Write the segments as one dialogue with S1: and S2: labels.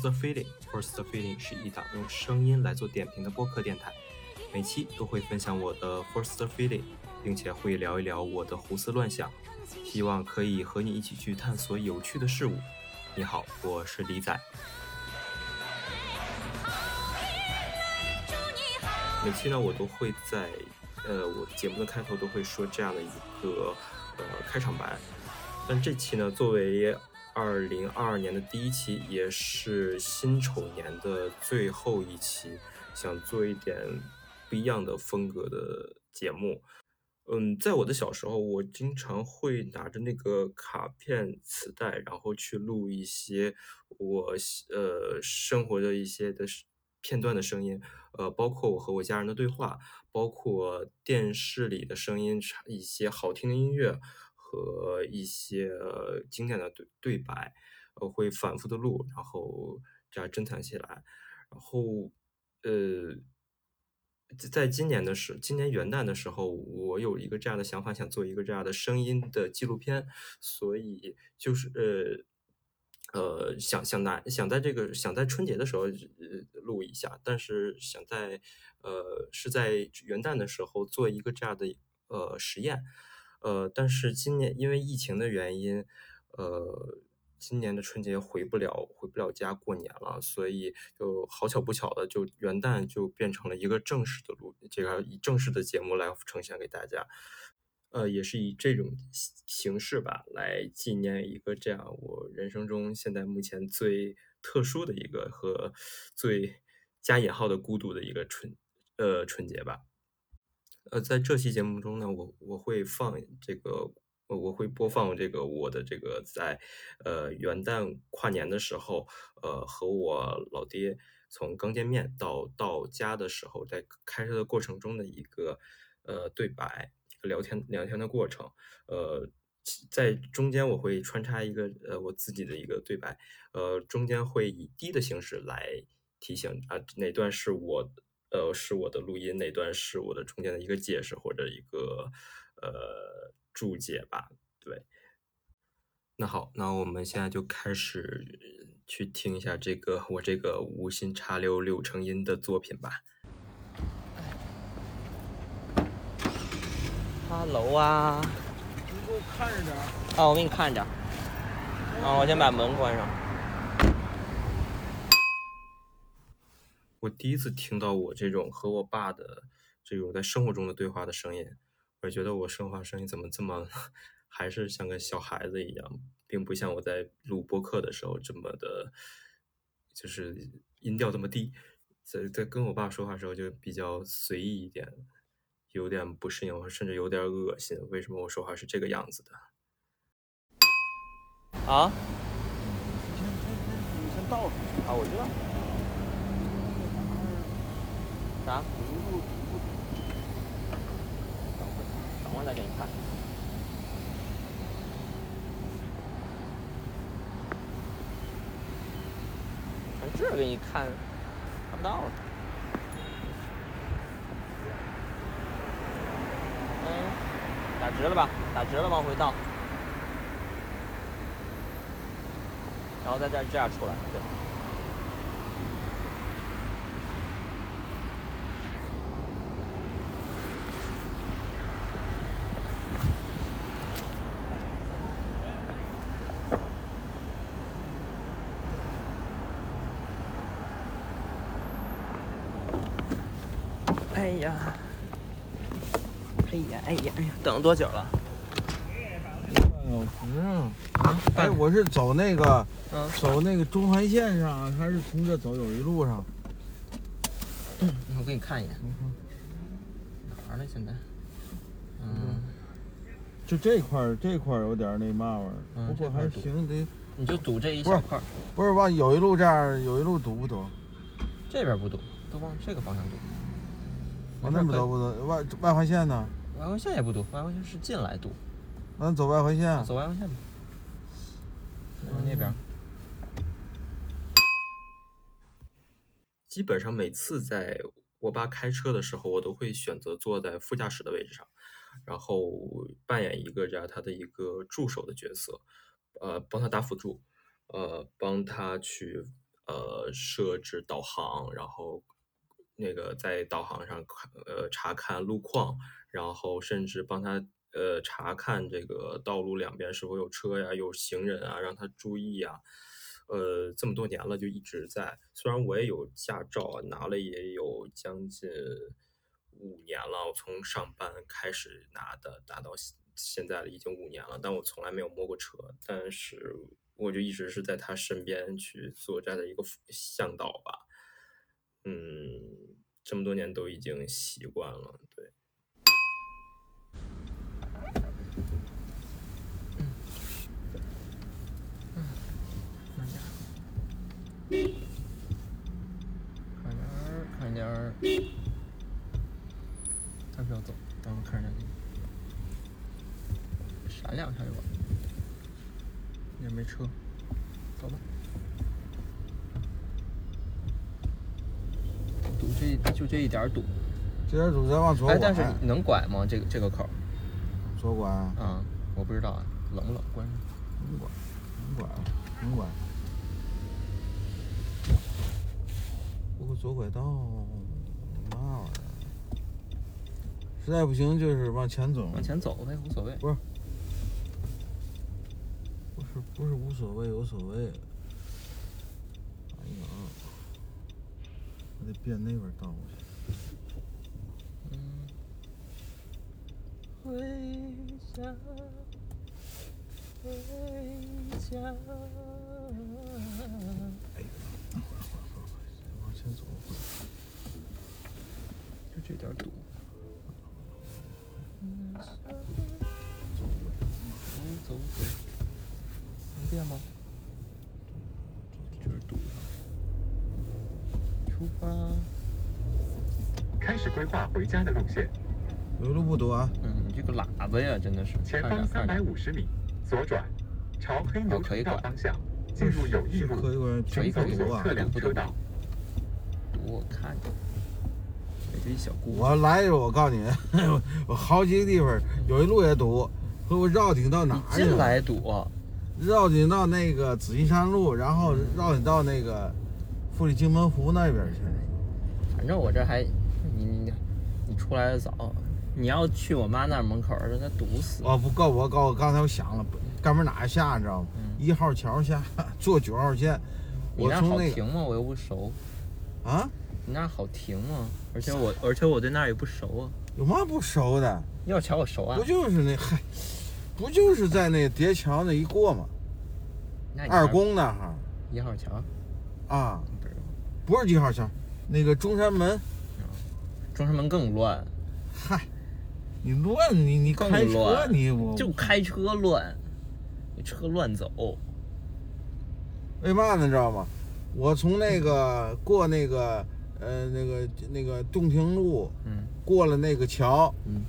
S1: Force the Feeling。Force the Feeling 是一档用声音来做点评的播客电台，每期都会分享我的 Force the Feeling，并且会聊一聊我的胡思乱想，希望可以和你一起去探索有趣的事物。你好，我是李仔。每期呢，我都会在呃我节目的开头都会说这样的一个呃开场白，但这期呢，作为二零二二年的第一期，也是辛丑年的最后一期，想做一点不一样的风格的节目。嗯，在我的小时候，我经常会拿着那个卡片磁带，然后去录一些我呃生活的一些的片段的声音，呃，包括我和我家人的对话，包括电视里的声音，一些好听的音乐和一些呃经典的对对白，呃，会反复的录，然后这样珍藏起来，然后呃。在今年的时，今年元旦的时候，我有一个这样的想法，想做一个这样的声音的纪录片，所以就是呃呃想想拿想在这个想在春节的时候呃录一下，但是想在呃是在元旦的时候做一个这样的呃实验，呃，但是今年因为疫情的原因，呃。今年的春节回不了，回不了家过年了，所以就好巧不巧的，就元旦就变成了一个正式的录，这个以正式的节目来呈现给大家，呃，也是以这种形式吧，来纪念一个这样我人生中现在目前最特殊的一个和最加引号的孤独的一个春，呃，春节吧。呃，在这期节目中呢，我我会放这个。我会播放这个我的这个在呃元旦跨年的时候，呃和我老爹从刚见面到到家的时候，在开车的过程中的一个呃对白，聊天聊天的过程，呃在中间我会穿插一个呃我自己的一个对白，呃中间会以低的形式来提醒啊哪段是我呃是我的录音，那段是我的中间的一个解释或者一个呃。注解吧，对。那好，那我们现在就开始去听一下这个我这个无心插柳柳成荫的作品吧。Hello 啊。
S2: 你给我看着点。
S1: 啊，我给你看着。啊，我先把门关上。我第一次听到我这种和我爸的这种在生活中的对话的声音。我觉得我说话声音怎么这么，还是像个小孩子一样，并不像我在录播客的时候这么的，就是音调这么低。在在跟我爸说话的时候就比较随意一点，有点不适应，甚至有点恶心。为什么我说话是这个样子的？啊？
S2: 你先先你先倒出去。
S1: 啊，我知道。啥？我再给你看，从这给你看，看不到了。打直了吧？打直了往回倒，然后再这样出来，对。哎呀，哎呀，哎呀，哎呀，等了多久了？
S2: 半小时啊！啊，哎，我是走那个，
S1: 嗯，
S2: 走那个中环线上，还是从这走友谊路上？
S1: 嗯，我给你看一眼。哪儿呢？现在？嗯，
S2: 就这块儿，这块儿有点那嘛玩意儿，不过还行，得
S1: 你就堵这一小块儿。
S2: 不是往友谊路这儿，友谊路堵不堵？
S1: 这边不堵，都往这个方向堵。
S2: 往那边走不走，外外环线呢？
S1: 外环线也不堵，外环线是进来堵。
S2: 那走外环线。
S1: 走外环线吧。往那边。基本上每次在我爸开车的时候，我都会选择坐在副驾驶的位置上，然后扮演一个这样他的一个助手的角色，呃，帮他打辅助，呃，帮他去呃设置导航，然后那个在导航上看呃查看路况，然后甚至帮他呃查看这个道路两边是否有车呀、有行人啊，让他注意呀。呃，这么多年了就一直在。虽然我也有驾照，拿了也有将近五年了，我从上班开始拿的，拿到现现在已经五年了，但我从来没有摸过车。但是我就一直是在他身边去作战的一个向导吧。嗯，这么多年都已经习惯了，对。
S3: 快点儿，快点儿！还是要走？等会儿看一下，闪两下就完。也没车，走吧。堵这就这一点儿堵，
S2: 这点堵再往左拐
S3: 哎，
S2: 拐，
S3: 但是能拐吗？这个这个口儿
S2: 左拐，
S3: 啊，我不知道啊，冷不冷？关上。
S2: 能拐，能拐，能拐。不过左拐道嘛玩意儿？实在不行就是往前走，
S3: 往前走呗，无所谓。
S2: 不是不是无所谓有所谓。哎呀，我得变那边道过去。
S3: 嗯。回家，回家。
S2: 往前走，
S3: 就这点儿堵。走走走，能变吗？就是堵上。出发。
S4: 开始规划回家的路线，
S2: 有路不堵啊。
S3: 嗯，你这个喇叭呀，真的是。
S4: 前方。三百五十米左转，朝黑牛城道方向进入友谊路，
S2: 可以拐，
S3: 可以可以
S4: 请走左侧两车道。
S3: 我看着。一小姑。
S2: 我来的时候，我告诉你，我好几个地方有一路也堵，和我绕顶到哪儿去了？
S3: 进来堵啊？
S2: 绕顶到那个紫金山路，然后绕顶到那个富力金门湖那边去。
S3: 反正我这还，你你你出来的早，你要去我妈那儿门口儿，那堵死。
S2: 哦，不告我告我刚才我想了，干门哪下你知道吗？
S3: 嗯
S2: 一号桥下，坐九号线。我那
S3: 好停吗？我又不熟。
S2: 啊，
S3: 你那好停吗？而且我而且我对那儿也不熟啊。
S2: 有嘛不熟的？
S3: 一号桥我熟啊
S2: 不。就是那嗨，不就是在那叠桥那一过吗？二宫那哈
S3: 一号桥
S2: 啊。
S3: 不
S2: 是一号桥，那个中山门。
S3: 中山门更乱，
S2: 嗨，你乱你你
S3: 更
S2: 开车你我
S3: 就开车乱，你车乱走。
S2: 为嘛呢？知道吗？我从那个过那个呃那个那个洞庭路
S3: 嗯
S2: 过了那个桥，
S3: 嗯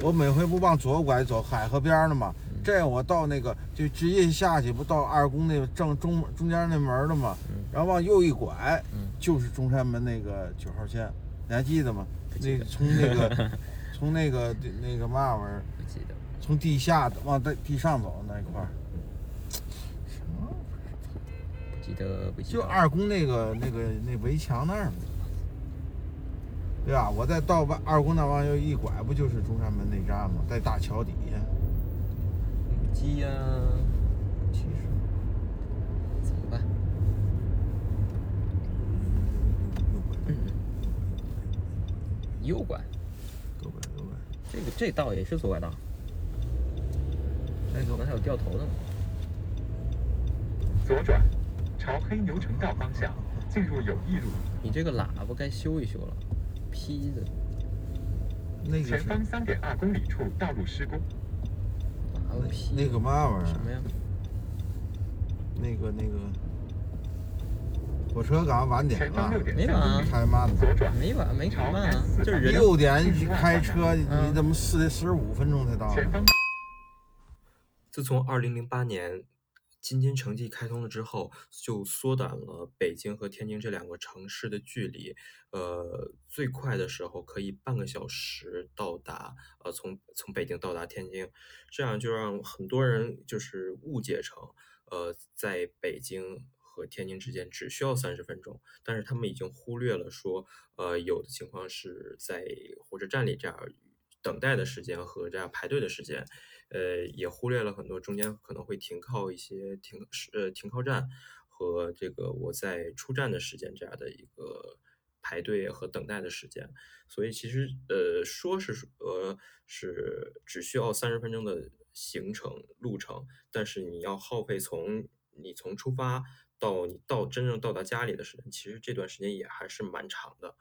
S2: 我每回不往左拐走海河边儿呢吗？
S3: 嗯
S2: 这样我到那个就直接下去，不到二宫那个正中中间那门儿了吗？
S3: 嗯
S2: 然后往右一拐，
S3: 嗯，
S2: 就是中山门那个九号线，你还记得吗？那从那个 从那个那个嘛玩意儿，
S3: 不记得。
S2: 从地下往地地上走那一块儿，什么？
S3: 不记得，不记得。
S2: 就二宫那个那个那围墙那儿嘛，对吧？我再到外二宫那往右一拐，不就是中山门那站吗？在大桥底下。
S3: 鸡呀，
S2: 其实
S3: 怎么办？右拐，
S2: 左拐右拐，
S3: 这个这道也是左拐道，
S2: 哎，
S3: 左拐还有掉头的呢。
S4: 左转，朝黑牛城道方向进入友谊路，
S3: 你这个喇叭该修一修了，劈的
S2: 那个是
S4: 前方三点二公里处道路施工，
S3: 喇叭劈。
S2: 那个嘛玩意儿？
S3: 什么呀？
S2: 那个那个火车刚晚点了
S3: 没晚啊
S2: 开慢了。
S4: 左转，
S3: 没晚没开慢啊，就是人
S2: 六点你开车，
S3: 嗯
S2: 你怎么四十五分钟才到？
S1: 自从二零零八年京津城际开通了之后，就缩短了北京和天津这两个城市的距离。呃，最快的时候可以半个小时到达，呃，从从北京到达天津，这样就让很多人就是误解成，呃，在北京和天津之间只需要三十分钟，但是他们已经忽略了说，呃，有的情况是在火车站里这样等待的时间和这样排队的时间。呃，也忽略了很多中间可能会停靠一些停是呃停靠站和这个我在出站的时间这样的一个排队和等待的时间，所以其实呃说是呃是只需要三十分钟的行程路程，但是你要耗费从你从出发到你到真正到达家里的时间，其实这段时间也还是蛮长的，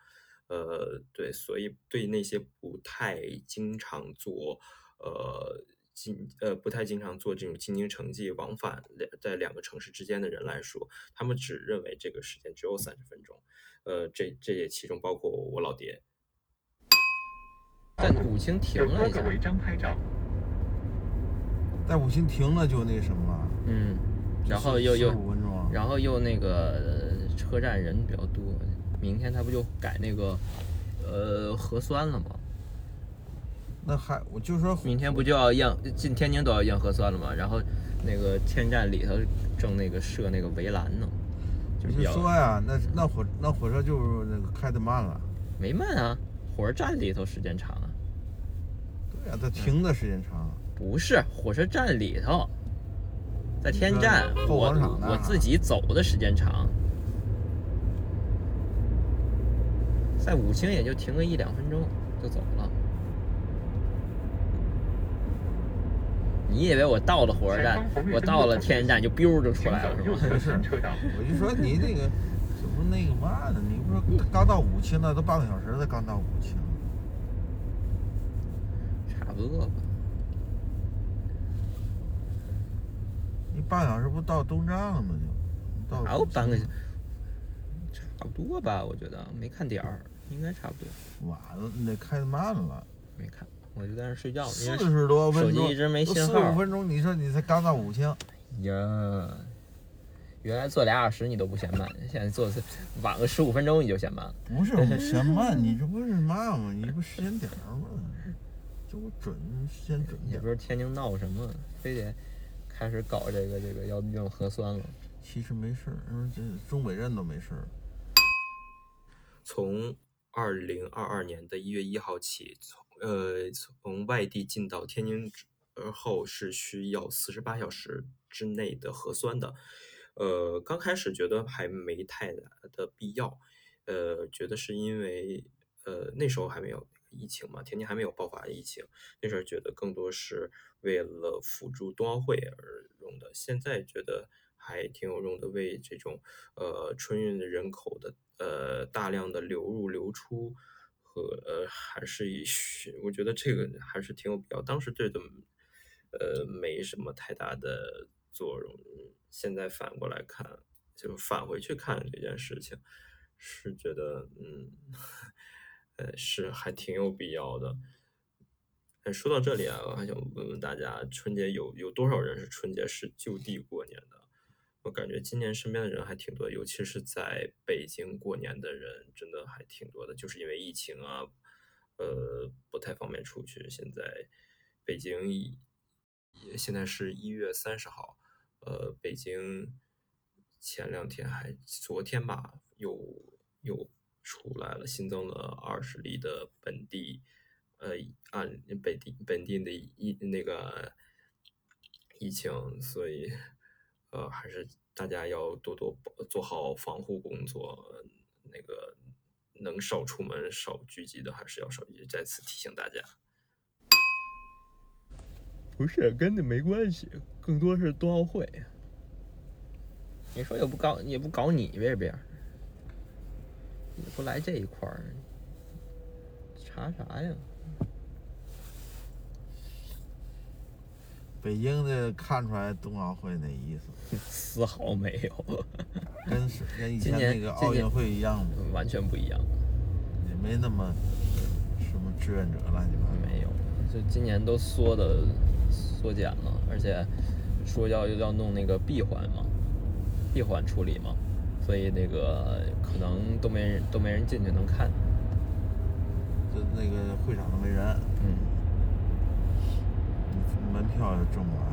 S1: 呃对，所以对那些不太经常做呃。经呃不太经常做这种京津城际往返两在两个城市之间的人来说，他们只认为这个时间只有三十分钟，呃，这这也其中包括我老爹。
S3: 在五星停
S4: 有
S3: 了一
S4: 违章拍照，
S2: 在五星停了就那什么了，
S3: 嗯，然后又又
S2: 五分钟，
S3: 然后又那个车站人比较多，明天他不就改那个呃核酸了吗？
S2: 那还我就说
S3: 明天不就要验进天津都要验核酸了吗？然后那个天站里头正那个设那个围栏呢，就
S2: 我就说呀，那那火那火车就是那个开的慢了，
S3: 没慢啊，火车站里头时间长啊，
S2: 对呀，它停的时间长，
S3: 不是火车站里头，在天站我我自己走的时间长，在武清也就停个一两分钟就走了。你以为我到了火车站，我到了天津站就 biu 就出来了是吗？
S4: 走右侧行车道。
S2: 我就说你这个怎么那个嘛呢？你不说刚到武清，那都半个小时才刚到武清，
S3: 差不多吧。
S2: 你半小时不到东站了吗？就到
S3: 还有半个差不多吧，我觉得没看点儿，应该差不多。
S2: 晚了，你得开的慢了，
S3: 没看，我就在那儿睡觉，
S2: 四十多分钟，
S3: 手机一直没信
S2: 四
S3: 号
S2: 五分钟，你说你才刚到武清，
S3: 呀，原来坐俩小时你都不嫌慢，现在坐晚个十五分钟你就嫌慢了。
S2: 不是我嫌慢，你这不是慢吗？你不时间点儿吗？就我准时间准。
S3: 也不知道天津闹什么，非得开始搞这个这个要用核酸了。
S2: 其实没事儿，嗯这中北镇都没事儿。
S1: 从二零二二年的一月一号起，从呃从外地进到天津之而后是需要四十八小时之内的核酸的。呃，刚开始觉得还没太大的必要，呃，觉得是因为呃那时候还没有疫情嘛，天津还没有爆发疫情，那时候觉得更多是为了辅助冬奥会而用的，现在觉得还挺有用的，为这种呃春运的人口的呃大量的流入流出和呃还是以需我觉得这个还是挺有必要。当时觉得呃没什么太大的作用，现在反过来看，就返回去看这件事情，是觉得嗯呃是还挺有必要的。哎，说到这里啊，我还想问问大家，春节有有多少人是春节是就地过年的？我感觉今年身边的人还挺多，尤其是在北京过年的人，真的还挺多的。就是因为疫情啊，呃，不太方便出去。现在北京也现在是一月三十号，呃，北京前两天还昨天吧，有有出来了，新增了二十例的本地呃按本地本地的疫那个疫情，所以呃还是大家要多多做好防护工作，那个能少出门少聚集的还是要少聚集，再次提醒大家。
S3: 不是跟那没关系，更多是冬奥会。你说也不搞，也不搞你这边，也不来这一块儿，查啥呀？
S2: 北京的看出来冬奥会那意思，
S3: 丝毫没有，
S2: 跟是跟以
S3: 今
S2: 前那个奥运会一样吗？
S3: 完全不一样，
S2: 也没那么什么志愿者乱七八糟。
S3: 没有，就今年都缩的缩减了，而且说要要弄那个闭环嘛，闭环处理嘛，所以那个可能都没人都没人进去能看。
S2: 就那个会场都没人，
S3: 嗯，
S2: 门票也挣不来。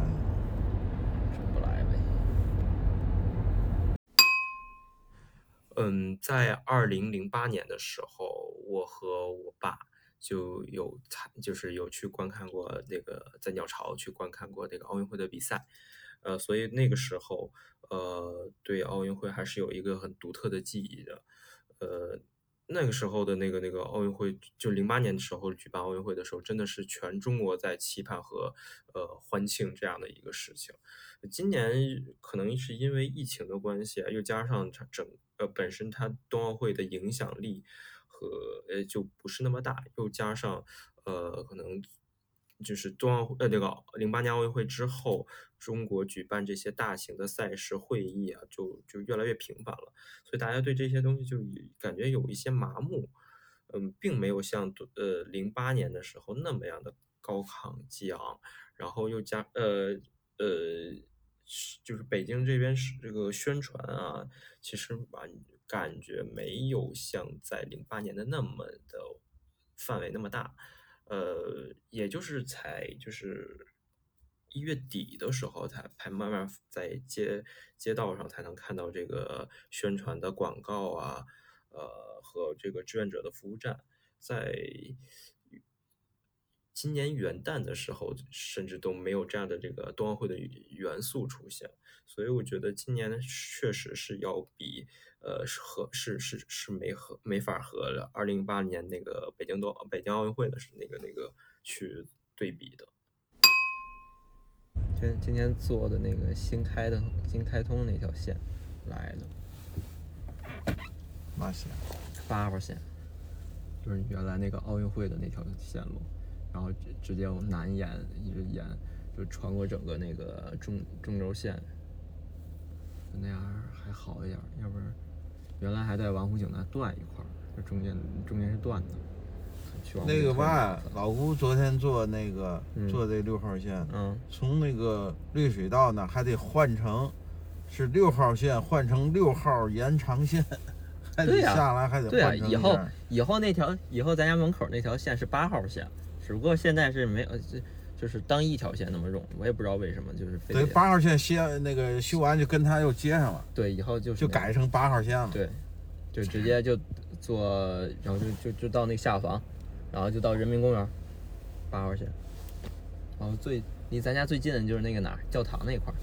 S3: 挣不来呗。
S1: 嗯，在二零零八年的时候，我和我爸就有参，就是有去观看过那个在鸟巢去观看过那个奥运会的比赛，呃，所以那个时候，呃，对奥运会还是有一个很独特的记忆的，呃，那个时候的那个那个奥运会，就零八年的时候举办奥运会的时候，真的是全中国在期盼和呃欢庆这样的一个事情。今年可能是因为疫情的关系，又加上它整呃本身它冬奥会的影响力和呃就不是那么大，又加上呃可能就是冬奥会呃那个零八年奥运会之后，中国举办这些大型的赛事会议啊，就就越来越频繁了，所以大家对这些东西就感觉有一些麻木，嗯，并没有像呃零八年的时候那么样的高亢激昂，然后又加呃呃。就是北京这边是这个宣传啊，其实吧感觉没有像在零八年的那么的范围那么大，呃，也就是才就是一月底的时候才才慢慢在街街道上才能看到这个宣传的广告啊，呃和这个志愿者的服务站，在。今年元旦的时候，甚至都没有这样的这个冬奥会的元素出现，所以我觉得今年确实是要比呃是和是是是没和没法和二零一八年那个北京冬北京奥运会的是那个那个去对比的。
S3: 今今天坐的那个新开的新开通那条线来的，
S2: 嘛线？
S3: 八号线，就是原来那个奥运会的那条线路。然后直直接往南延，一直延，就穿过整个那个中中轴线，就那样还好一点。要不然，原来还在王府井那断一块儿，这中间中间是断的。
S2: 那个嘛，老吴昨天坐那个坐这六号线，
S3: 嗯，
S2: 从那个绿水道呢还得换成是六号线换成六号延长线，还得下来还得。
S3: 对以后以后那条以后咱家门口那条线是八号线。只不过现在是没有，就就是当一条线那么用，我也不知道为什么，就是
S2: 等于八号线修那个修完就跟它又接上了。
S3: 对，以后就
S2: 就改成八号线了。
S3: 对，就直接就坐，然后就就就到那个下房，然后就到人民公园，八号线。然后最离咱家最近的就是那个哪儿，教堂那块儿。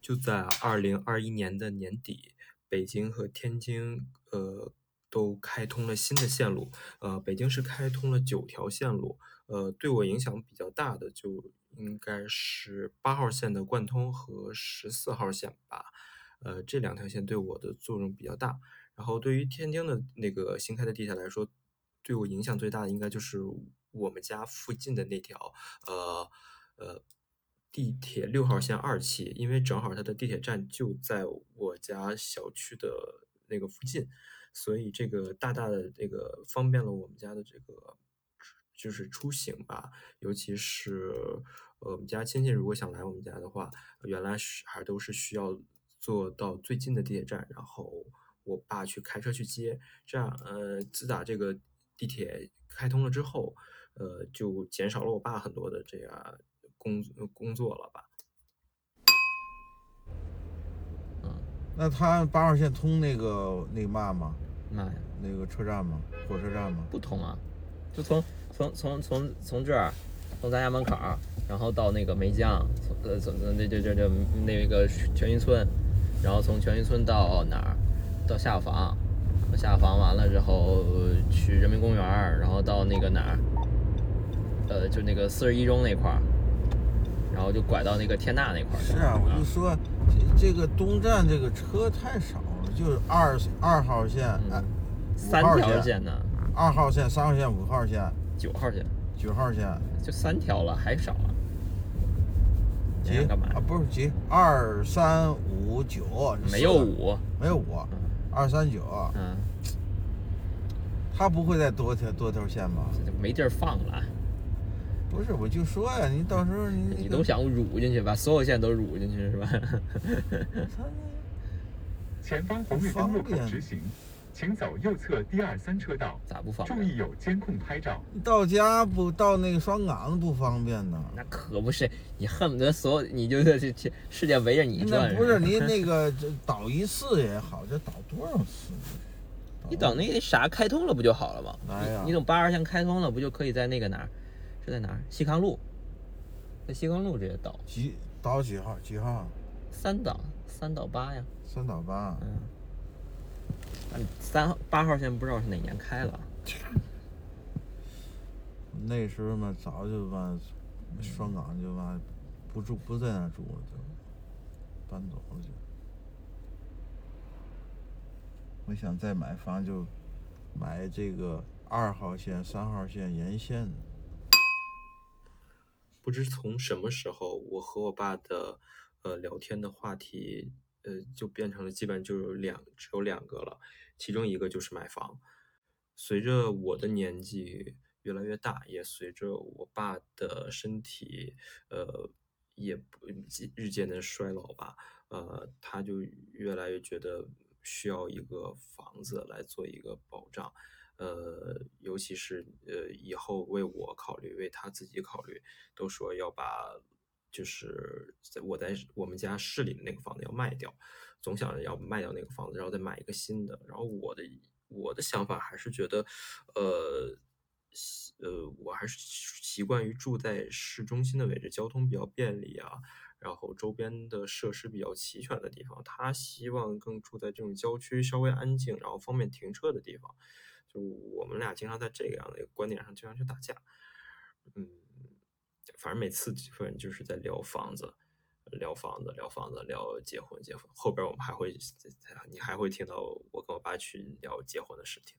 S1: 就在二零二一年的年底，北京和天津，呃。都开通了新的线路，呃，北京市开通了九条线路，呃，对我影响比较大的就应该是八号线的贯通和十四号线吧，呃，这两条线对我的作用比较大。然后对于天津的那个新开的地铁来说，对我影响最大的应该就是我们家附近的那条，呃呃，地铁六号线二期，因为正好它的地铁站就在我家小区的那个附近。所以这个大大的这个方便了我们家的这个就是出行吧，尤其是呃我们家亲戚如果想来我们家的话，原来是还都是需要坐到最近的地铁站，然后我爸去开车去接，这样呃自打这个地铁开通了之后，呃就减少了我爸很多的这样工工作了吧。
S3: 嗯，
S2: 那他八号线通那个那个嘛吗？
S3: 那呀，
S2: 那个车站吗？火车站吗？
S3: 不通啊，就从从从从从这儿，从咱家门口，然后到那个梅江，从呃从那这这这那个全云村，然后从全云村到哪儿？到下房，下房完了之后去人民公园，然后到那个哪儿？呃，就那个四十一中那块儿，然后就拐到那个天大那块儿。
S2: 是啊，我就说这个东站这个车太少了。就是二二号线，哎，
S3: 三条线呢？
S2: 二号线、三号线、五号线、
S3: 九号线、
S2: 九号线，
S3: 就三条了，还少啊？
S2: 几
S3: 干嘛？
S2: 啊，不是几，二三五九，
S3: 没有五，
S2: 没有五，二三九，
S3: 嗯，
S2: 他不会再多条多条线吧？
S3: 没地儿放了。
S2: 不是，我就说呀，你到时候你那个
S3: 你都想乳进去，把所有线都乳进去是吧？
S4: 前方红绿灯路口直行，请走右侧第二三车道，
S3: 咋不方便
S4: 注意？有监控拍照。
S2: 到家不到那个双岗不方便呢。
S3: 那可不是，你恨不得所有你就是去去世界围着你转。
S2: 那不是
S3: 吧
S2: 你那个这倒一次也好，这倒多少次？
S3: 你等那个啥开通了不就好了吗？
S2: 哎呀
S3: 你你等八号线开通了，不就可以在那个哪儿？是在哪儿？西康路，在西康路直接倒，
S2: 几倒几号？几号？
S3: 三档，三到八呀。
S2: 三倒八。
S3: 嗯，三号八号线不知道是哪年开了，
S2: 那时候嘛，早就把双岗就把不住不在那住了，就搬走了就。我想再买房就买这个二号线、三号线沿线的。
S1: 不知从什么时候，我和我爸的呃聊天的话题，呃就变成了基本就有两只有两个了，其中一个就是买房。随着我的年纪越来越大，也随着我爸的身体呃也不日渐的衰老吧，呃他就越来越觉得需要一个房子来做一个保障。呃，尤其是呃以后为我考虑，为他自己考虑，都说要把就是在我在我们家市里的那个房子要卖掉，总想着要卖掉那个房子，然后再买一个新的。然后我的我的想法还是觉得，呃。呃，我还是习惯于住在市中心的位置，交通比较便利啊，然后周边的设施比较齐全的地方。他希望更住在这种郊区，稍微安静，然后方便停车的地方。就我们俩经常在这个样的一个观点上经常去打架，嗯，反正每次基本就是在聊房子，聊房子，聊房子，聊结婚，结婚。后边我们还会，你还会听到我跟我爸去聊结婚的事情。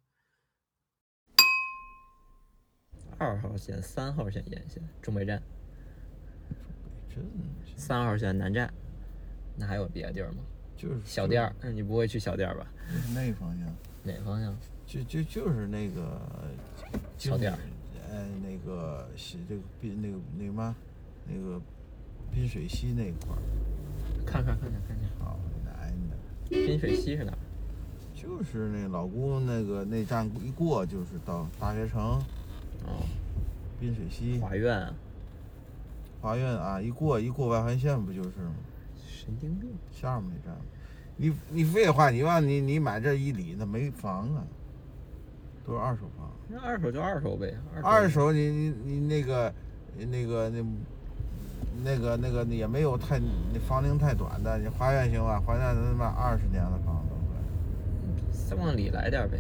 S3: 二号线、三号线沿线，中北站，
S2: 真
S3: 三号线南站，那还有别的地儿吗？
S2: 就是
S3: 小店儿，嗯，你不会去小店儿吧？
S2: 就是那方向，
S3: 哪方向？
S2: 就就就是那个
S3: 小店儿，
S2: 呃，那个是这个滨那个那个嘛，那个滨水西那块儿，
S3: 看看看看看看，
S2: 好难的。
S3: 滨水西是哪儿？
S2: 就是那老姑那个那站一过就是到大学城、
S3: 哦，
S2: 滨水西、
S3: 华苑啊，
S2: 华苑啊，一过一过外环线不就是吗？
S3: 神经病！
S2: 下面那站，你你废话，你往你你买这一里那没房啊，都是二手房。
S3: 那二手就二手呗，
S2: 二手你你你那个那个那那个那个也没有太那房龄太短的，你华苑行吧？华苑他妈二十年的房子
S3: 再往里来点儿呗，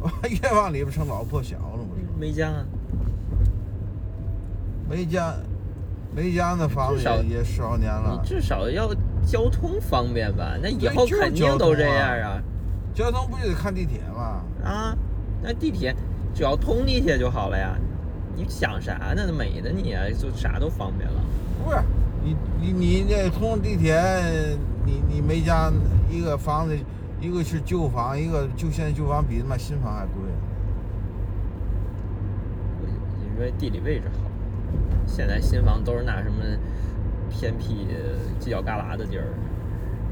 S2: 快，越往里边成老破小了，不是？
S3: 梅江啊，
S2: 梅家梅家那房子也也十好年了
S3: 你，至少要交通方便吧？那以后肯定都这样啊
S2: 交通不就得看地铁吗？
S3: 啊！那地铁只要通地铁就好了呀，你想啥呢？美的你啊，就啥都方便了。
S2: 不是，你你你这通地铁，你你没家一个房子，一个是旧房，一个就现在旧房比他妈新房还贵。
S3: 因为地理位置好，现在新房都是那什么偏僻犄角旮旯的地儿，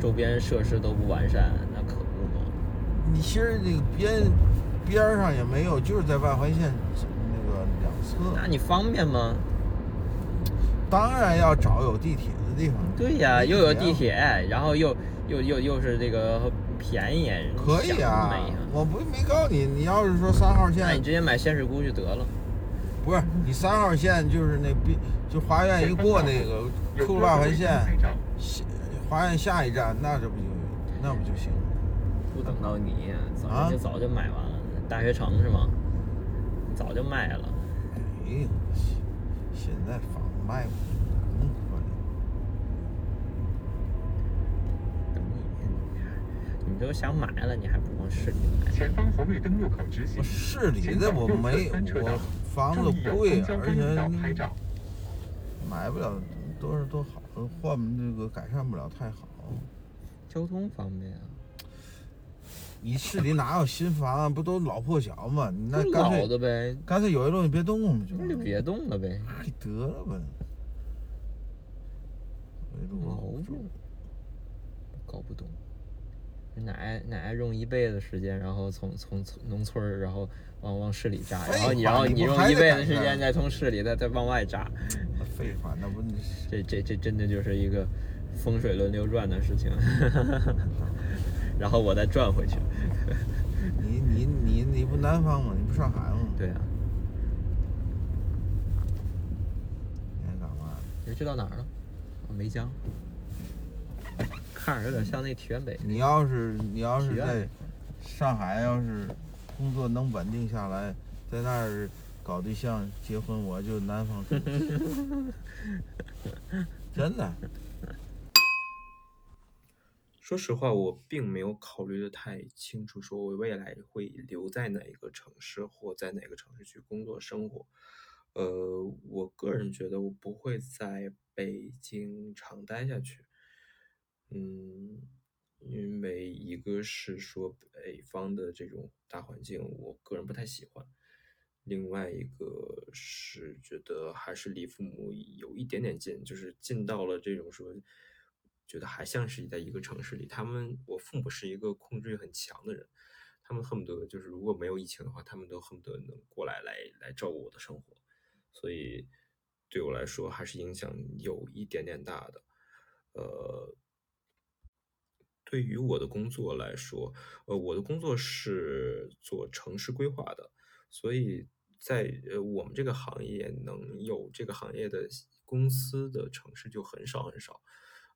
S3: 周边设施都不完善，那可不嘛。
S2: 你其实那个边边上也没有，就是在外环线那个两侧。
S3: 那你方便吗？
S2: 当然要找有地铁的地方。
S3: 对呀，
S2: 没
S3: 又有地
S2: 啊
S3: 铁，然后又又又又是这个便宜，
S2: 可以
S3: 想
S2: 啊我不没告诉你，你要是说三号线
S3: 那你，直接买仙水姑就得了。
S2: 不是你三号线就是那边就华苑一过那个出了外环线，下华苑下一站那这不就那不就行了？
S3: 不等到你，早
S2: 啊
S3: 就早就买完了。大学城是吗？早就卖了。
S2: 哎呦，现在房子卖不出那么快。
S3: 等你，你都想买了，你还不往市里买？
S4: 前方红绿灯路口直行
S2: 我。市里的我没我房子贵，而且。买不了多少多好，换那个改善不了太好。
S3: 交通方便啊。
S2: 你市里哪有新房？不都老破小吗？你那干
S3: 老
S2: 脆
S3: 的呗，
S2: 干脆有一路你别动不就
S3: 那就别动了呗。
S2: 哎得了吧。
S3: 毛病，搞不懂。哪爱哪爱用一辈子时间，然后从从从农村，然后往往市里扎，然后你然后你用一辈子时间再从市里再再往外扎，
S2: 废话，那不
S3: 这这这真的就是一个风水轮流转的事情。然后我再转回去。
S2: 你你你你不南方吗？你不上海吗？
S3: 对啊，
S2: 你还干嘛？
S3: 你这到哪儿了？哦梅江。看着有点像那体院北。
S2: 你要是你要是在上海，要是工作能稳定下来，在那儿搞对象结婚，我就南方住。真的，
S1: 说实话，我并没有考虑的太清楚，说我未来会留在哪一个城市或在哪个城市去工作生活。呃，我个人觉得我不会在北京长待下去。嗯，因为一个是说北方的这种大环境，我个人不太喜欢；另外一个是觉得还是离父母有一点点近，就是近到了这种说，觉得还像是在一个城市里。他们，我父母是一个控制欲很强的人，他们恨不得就是如果没有疫情的话，他们都恨不得能过来来来照顾我的生活，所以对我来说还是影响有一点点大的。呃，对于我的工作来说，呃，我的工作是做城市规划的，所以在呃我们这个行业能有这个行业的公司的城市就很少很少，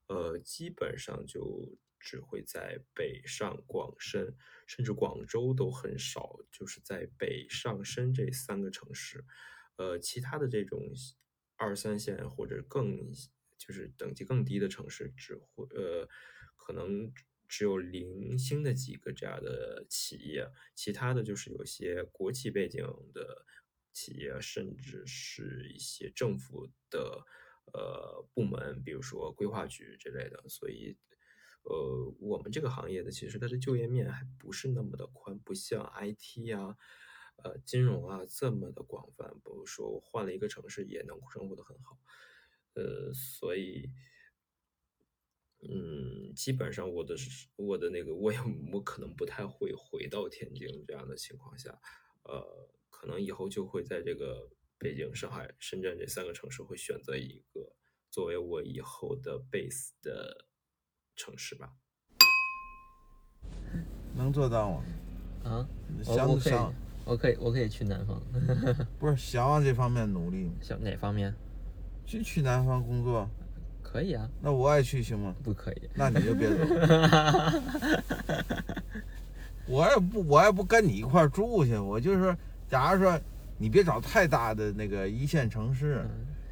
S1: 呃，基本上就只会在北上广深，甚至广州都很少，就是在北上深这三个城市，呃，其他的这种二三线或者更就是等级更低的城市，只会呃可能只有零星的几个这样的企业，其他的就是有些国企背景的企业，甚至是一些政府的呃部门，比如说规划局之类的。所以，呃，我们这个行业的其实它的就业面还不是那么的宽，不像 IT 啊。呃，金融啊这么的广泛，比如说我换了一个城市也能生活的很好，呃，所以，嗯，基本上我的是我的那个，我也我可能不太会回到天津这样的情况下，呃，可能以后就会在这个北京、上海、深圳这三个城市会选择一个作为我以后的 base 的城市吧。
S2: 能做到吗？
S3: 啊，我不可以
S2: 想想，
S3: 我可以，我可以去南方。
S2: 不是想往这方面努力吗？
S3: 想哪方面？
S2: 就去南方工作，
S3: 可以啊，
S2: 那我也去行吗？
S3: 不可以。
S2: 那你就别走。我也不，我也不跟你一块儿住去。我就是说，假如说你别找太大的那个一线城市，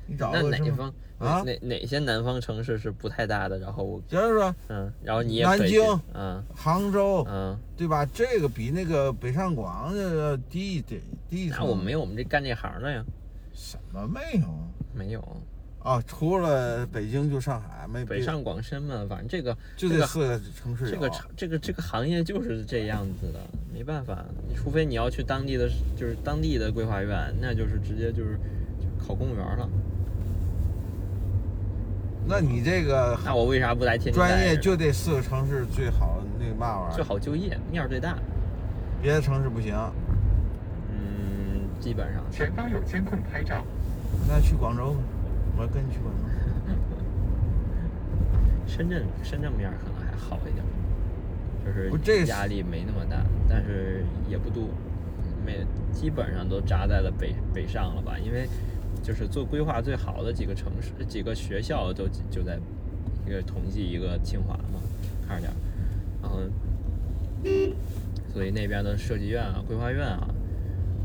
S2: 你找
S3: 那
S2: 个？
S3: 哪方？
S2: 啊
S3: 哪哪些南方城市是不太大的？然后我
S2: 就是说
S3: 嗯，然后你
S2: 南京
S3: 嗯
S2: 杭州，
S3: 嗯，
S2: 对吧？这个比那个北上广这个低一点，低一层。
S3: 那我没有我们这干这行的呀，
S2: 什么没有
S3: 没有。
S2: 啊？除了北京就上海，没
S3: 北上广深嘛，反正这个
S2: 就
S3: 这
S2: 四个城市有。
S3: 这个这个这个行业就是这样子的，没办法，你除非你要去当地的，就是当地的规划院，那就是直接就是考公务员了。
S2: 那你这个
S3: 那我为啥不来天津
S2: 专业就这四个城市最好那个嘛玩意儿，
S3: 最好就业，面儿最大。
S2: 别的城市不行。
S3: 嗯，基本上
S4: 前方有监控拍照。
S2: 那去广州吧，我跟你去广州。
S3: 深圳深圳面儿可能还好一点，就是压力没那么大，但是也不多，没基本上都扎在了北北上了吧？因为就是做规划最好的几个城市、几个学校都就在一个同济、一个清华嘛，看着点儿，然后所以那边的设计院啊、规划院啊，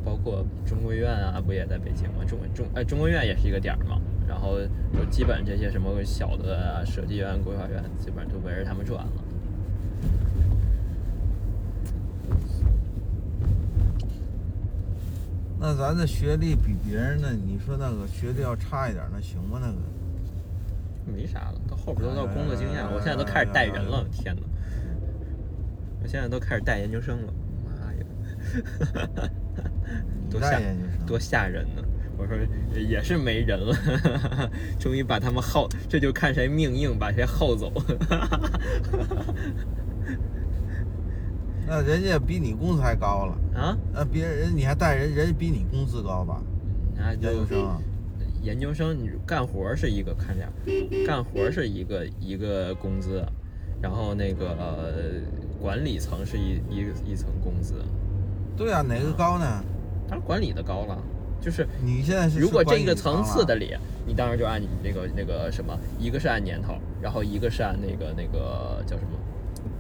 S3: 包括中规院啊，不也在北京吗？中中哎，中规院也是一个点儿嘛。然后就基本这些什么小的啊设计院、规划院，基本上就围着他们转了。
S2: 那咱的学历比别人的？你说那个学历要差一点，那行吗？那个
S3: 没啥了，到后边都到工作经验了，我现在都开始带人了，天哪！我现在都开始带研究生了，妈呀，
S2: 你
S3: 多吓多吓人呢！我说也是没人了，终于把他们耗，这就看谁命硬，把谁耗走。
S2: 那人家比你工资还高了，
S3: 啊，
S2: 那别人你还带人，人家比你工资高吧？
S3: 那就
S2: 研究生啊，
S3: 研究生，你干活是一个看点，干活是一个一个工资，然后那个、呃、管理层是一一一层工资，
S2: 对啊，哪个高呢？
S3: 当然管理的高了，就是
S2: 你现在是
S3: 如果这个
S2: 层
S3: 次的里，你当然就按你那个那个什么，一个是按年头，然后一个是按那个那个叫什么，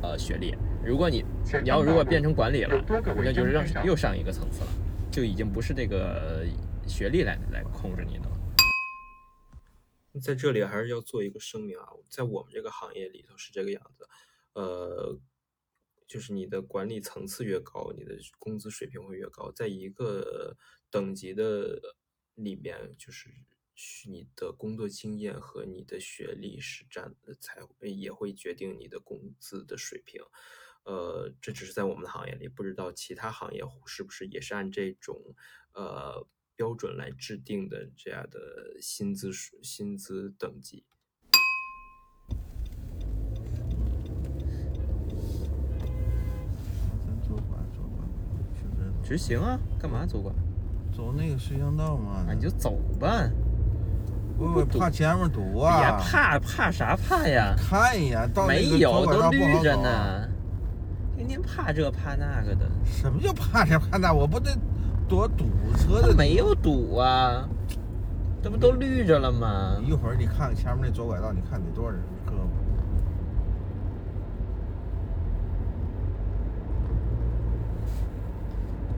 S3: 呃学历。如果你你要如果变成管理了那就是让又上一个层次了，就已经不是这个学历来来控制你的了。
S1: 在这里还是要做一个声明啊，在我们这个行业里头是这个样子，呃，就是你的管理层次越高，你的工资水平会越高，在一个等级的里面，就是是你的工作经验和你的学历是占才会也会决定你的工资的水平。呃，这只是在我们的行业里，不知道其他行业是不是也是按这种呃标准来制定的这样的薪资水薪资等级。
S3: 执行啊，干嘛走管？
S2: 走那个石像道嘛。
S3: 啊，你就走吧，
S2: 我我怕前面堵
S3: 别
S2: 啊。
S3: 怕怕啥怕呀？
S2: 看一眼，到那个
S3: 没有，都绿着。呢。天天怕这怕那个的，
S2: 什么叫怕这怕那？我不得躲堵车的。
S3: 没有堵啊，这不都绿着了吗？
S2: 一会儿你看看前面那左拐道，你看得多少人胳膊？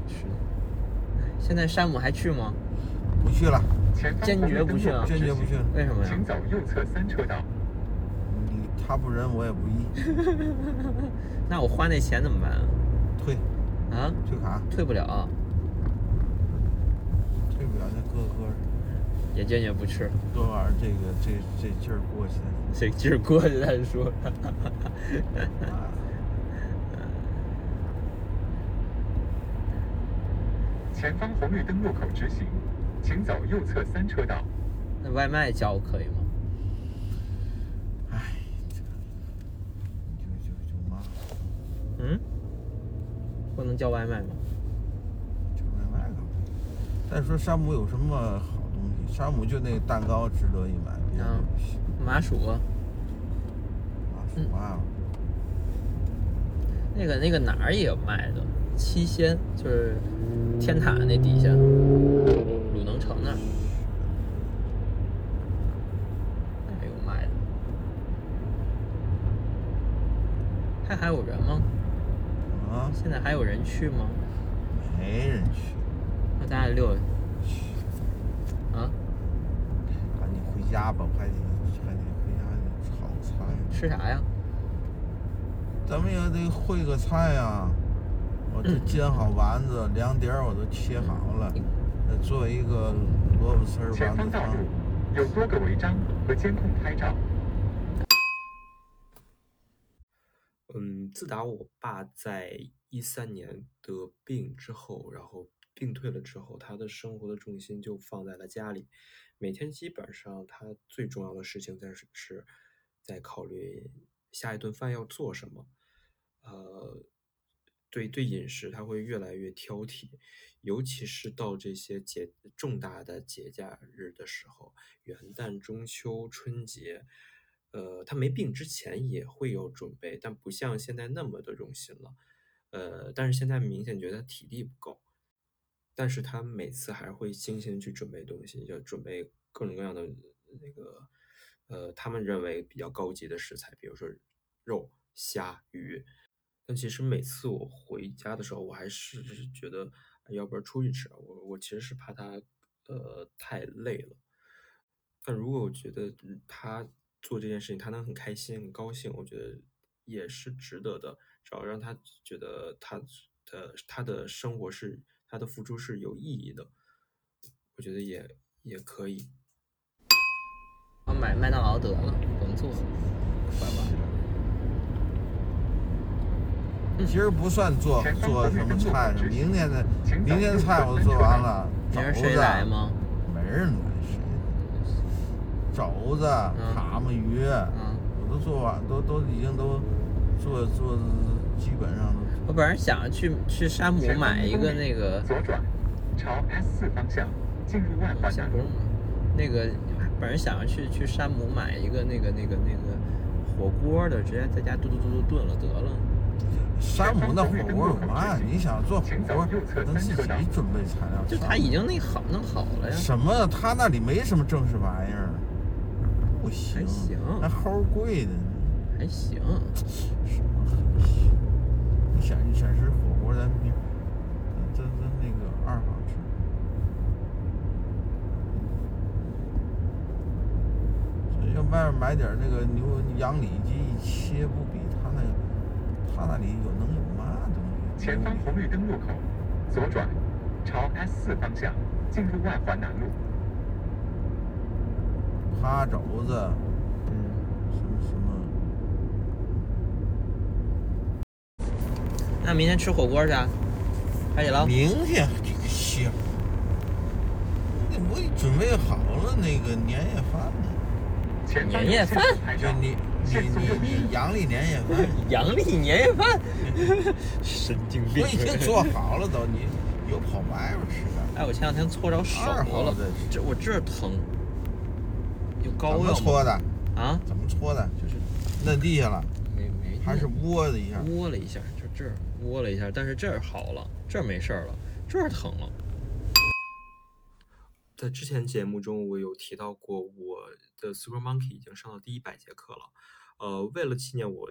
S3: 是的。哎现在山姆还去吗？
S2: 不去了，
S3: 坚决不去啊
S4: 路口直行
S2: 坚决不去了。
S3: 为什么呀？
S4: 请走右侧三车道。
S2: 你他不仁，我也不义。
S3: 那我花那钱怎么办啊？
S2: 退
S3: 啊，
S2: 退卡，
S3: 退不了，
S2: 退不了那搁搁。
S3: 也坚决不吃。
S2: 这玩意儿，这个这这劲儿过去了。
S3: 这劲儿过去再说。
S4: 前方红绿灯路口直行，请走右侧三车道。
S3: 那外卖叫可以吗？
S2: 唉，这就就就骂，
S3: 嗯，不能叫外卖吗？
S2: 叫外卖干嘛？再说山姆有什么好东西？山姆就那蛋糕值得一买，别的东西。
S3: 麻薯，
S2: 麻薯啊，
S3: 那个那个哪儿也有卖的，七仙就是天塔那底下，鲁能城那儿，那儿有卖的。还还有人吗？
S2: 啊，
S3: 现在还有人去吗？
S2: 没人去，
S3: 那咱俩溜去啊，
S2: 赶紧回家吧，还得还得回家得炒菜。
S3: 吃啥呀？
S2: 咱们也得烩个菜呀、我这煎好丸子，凉碟儿我都切好了，呃，做一个萝卜丝儿丸子汤。
S4: 方道路有多个违章和监控拍照。
S1: 嗯，自打我爸在一三年得病之后，然后病退了之后，他的生活的重心就放在了家里，每天基本上他最重要的事情在是是在考虑下一顿饭要做什么，呃，对对饮食他会越来越挑剔，尤其是到这些节重大的节假日的时候，元旦、中秋、春节。呃，他没病之前也会有准备，但不像现在那么的用心了。呃，但是现在明显觉得体力不够，但是他每次还会精心去准备东西，就准备各种各样的那个，呃，他们认为比较高级的食材，比如说肉、虾、鱼。但其实每次我回家的时候，我还是觉得，要不然出去吃。我我其实是怕他呃太累了。但如果我觉得他做这件事情，他能很开心、很高兴，我觉得也是值得的。只要让他觉得他的他的生活是他的付出是有意义的，我觉得也也可以。
S3: 我买麦当劳得了，甭做了，快吧。
S2: 今儿不算做做什么菜，明天的明天菜我都做完了。
S3: 明儿谁来吗？
S2: 没人来，谁？肘子、蛤蟆鱼，
S3: 嗯，
S2: 我都做完，都都已经都做做，基本上都。
S3: 我本来想去去山姆买一个那个。
S4: 左转，朝 S 四方向进入外环南路。
S3: 那个本来想要去去山姆买一个那个那个那个火锅的，直接在家嘟嘟嘟嘟炖了得了。
S2: 山姆那火锅有嘛呀？你想做火锅，能自己准备材料。
S3: 就他已经那好弄好了呀。
S2: 什么？他那里没什么正式玩意儿。不行。
S3: 还行。
S2: 那齁贵的。
S3: 还行。
S2: 什么还行？你想你想吃火锅，咱咱咱那个二号吃。要外面买点那个牛羊里脊，一切不。他那里有能有嘛东
S4: 西？前方红绿灯路口，左转，朝 S 四方向进入外环南路。
S2: 趴肘子，
S3: 嗯，
S2: 什么什么？
S3: 那明天吃火锅去？啊海底捞？
S2: 明天这个香！我准备好了那个年夜饭呢。
S3: 年夜饭？
S2: 就你。你你你阳历年夜饭，
S3: 阳历年夜饭，神经病！
S2: 我已经做好了都，你又跑外边吃了。
S3: 哎，我前两天搓着手了，这我这疼，有膏药
S2: 怎么搓的？
S3: 啊？
S2: 怎么搓的？
S3: 就是
S2: 摁地下了。
S3: 没没。
S2: 还是窝了一下。
S3: 窝了一下，就这儿窝了一下，但是这儿好了，这儿没事儿了，这儿疼了。
S1: 在之前节目中，我有提到过，我的 Super Monkey 已经上到第一百节课了。呃，为了纪念我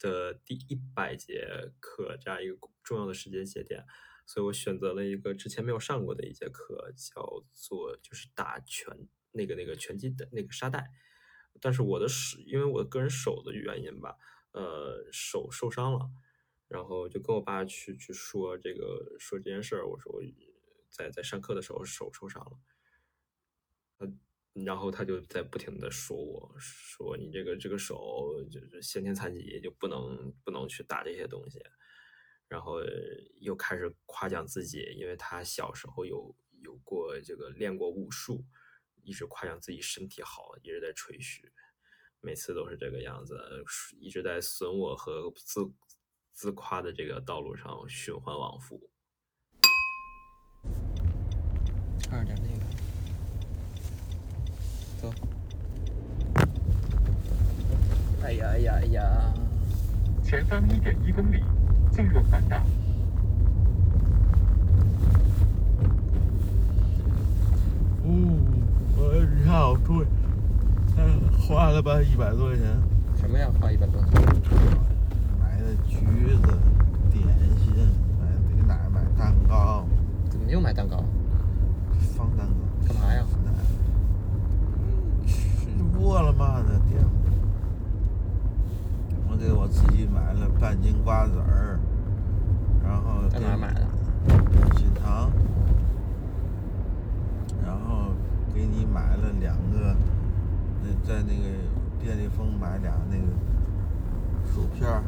S1: 的第一百节课这样一个重要的时间节点，所以我选择了一个之前没有上过的一节课，叫做就是打拳那个那个拳击的那个沙袋。但是我的手，因为我的个人手的原因吧，呃，手受伤了，然后就跟我爸去去说这个说这件事儿，我说我在在上课的时候手受伤了，然后他就在不停的说我说你这个这个手就是先天残疾，就不能不能去打这些东西。然后又开始夸奖自己，因为他小时候有有过这个练过武术，一直夸奖自己身体好，一直在吹嘘，每次都是这个样子，一直在损我和自自夸的这个道路上循环往复。
S3: 差点那个。哎呀哎呀哎呀！
S4: 前方一点一公里，进入环岛。
S2: 哦，我好贵，哎，花了吧一百多块钱。
S3: 什么呀？花一百多？
S2: 买的橘子、点心，买给奶奶买蛋糕。
S3: 怎么又买蛋糕？
S2: 方蛋糕。
S3: 干嘛呀？
S2: 过了嘛的店，我给我自己买了半斤瓜子儿，然后
S3: 在哪买的？
S2: 锦堂，然后给你买了两个，那在那个便利蜂买俩那个薯片儿。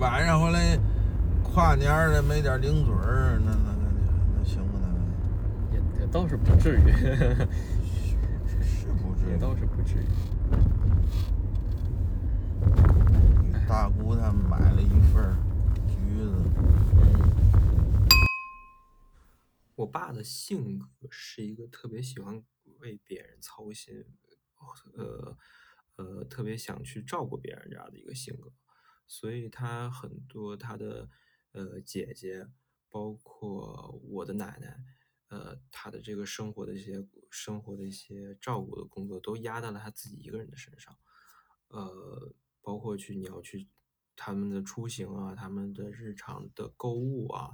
S2: 晚上回来跨年的没点零嘴儿，那那那那那行不？那
S3: 也也倒是不至于。也倒是不至于。
S2: 大姑他们买了一份橘子。
S1: 我爸的性格是一个特别喜欢为别人操心，呃呃，特别想去照顾别人这样的一个性格，所以他很多他的呃姐姐，包括我的奶奶。呃，他的这个生活的一些生活的一些照顾的工作都压在了他自己一个人的身上，呃，包括去你要去他们的出行啊，他们的日常的购物啊，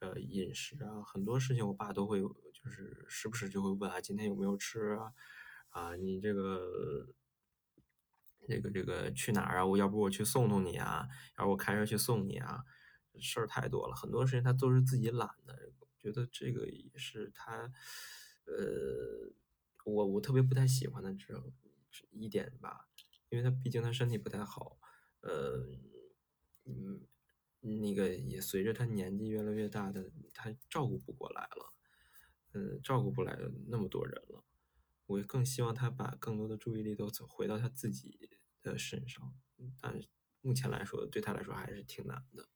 S1: 呃，饮食啊，很多事情我爸都会就是时不时就会问啊，今天有没有吃啊？啊，你这个这个这个去哪儿啊？我要不我去送送你啊？要不我开车去送你啊？事儿太多了，很多事情他都是自己懒的。觉得这个也是他，呃，我我特别不太喜欢的这一点吧，因为他毕竟他身体不太好，呃，嗯，那个也随着他年纪越来越大的，他照顾不过来了，嗯，照顾不来那么多人了。我更希望他把更多的注意力都回到他自己的身上，但目前来说，对他来说还是挺难的。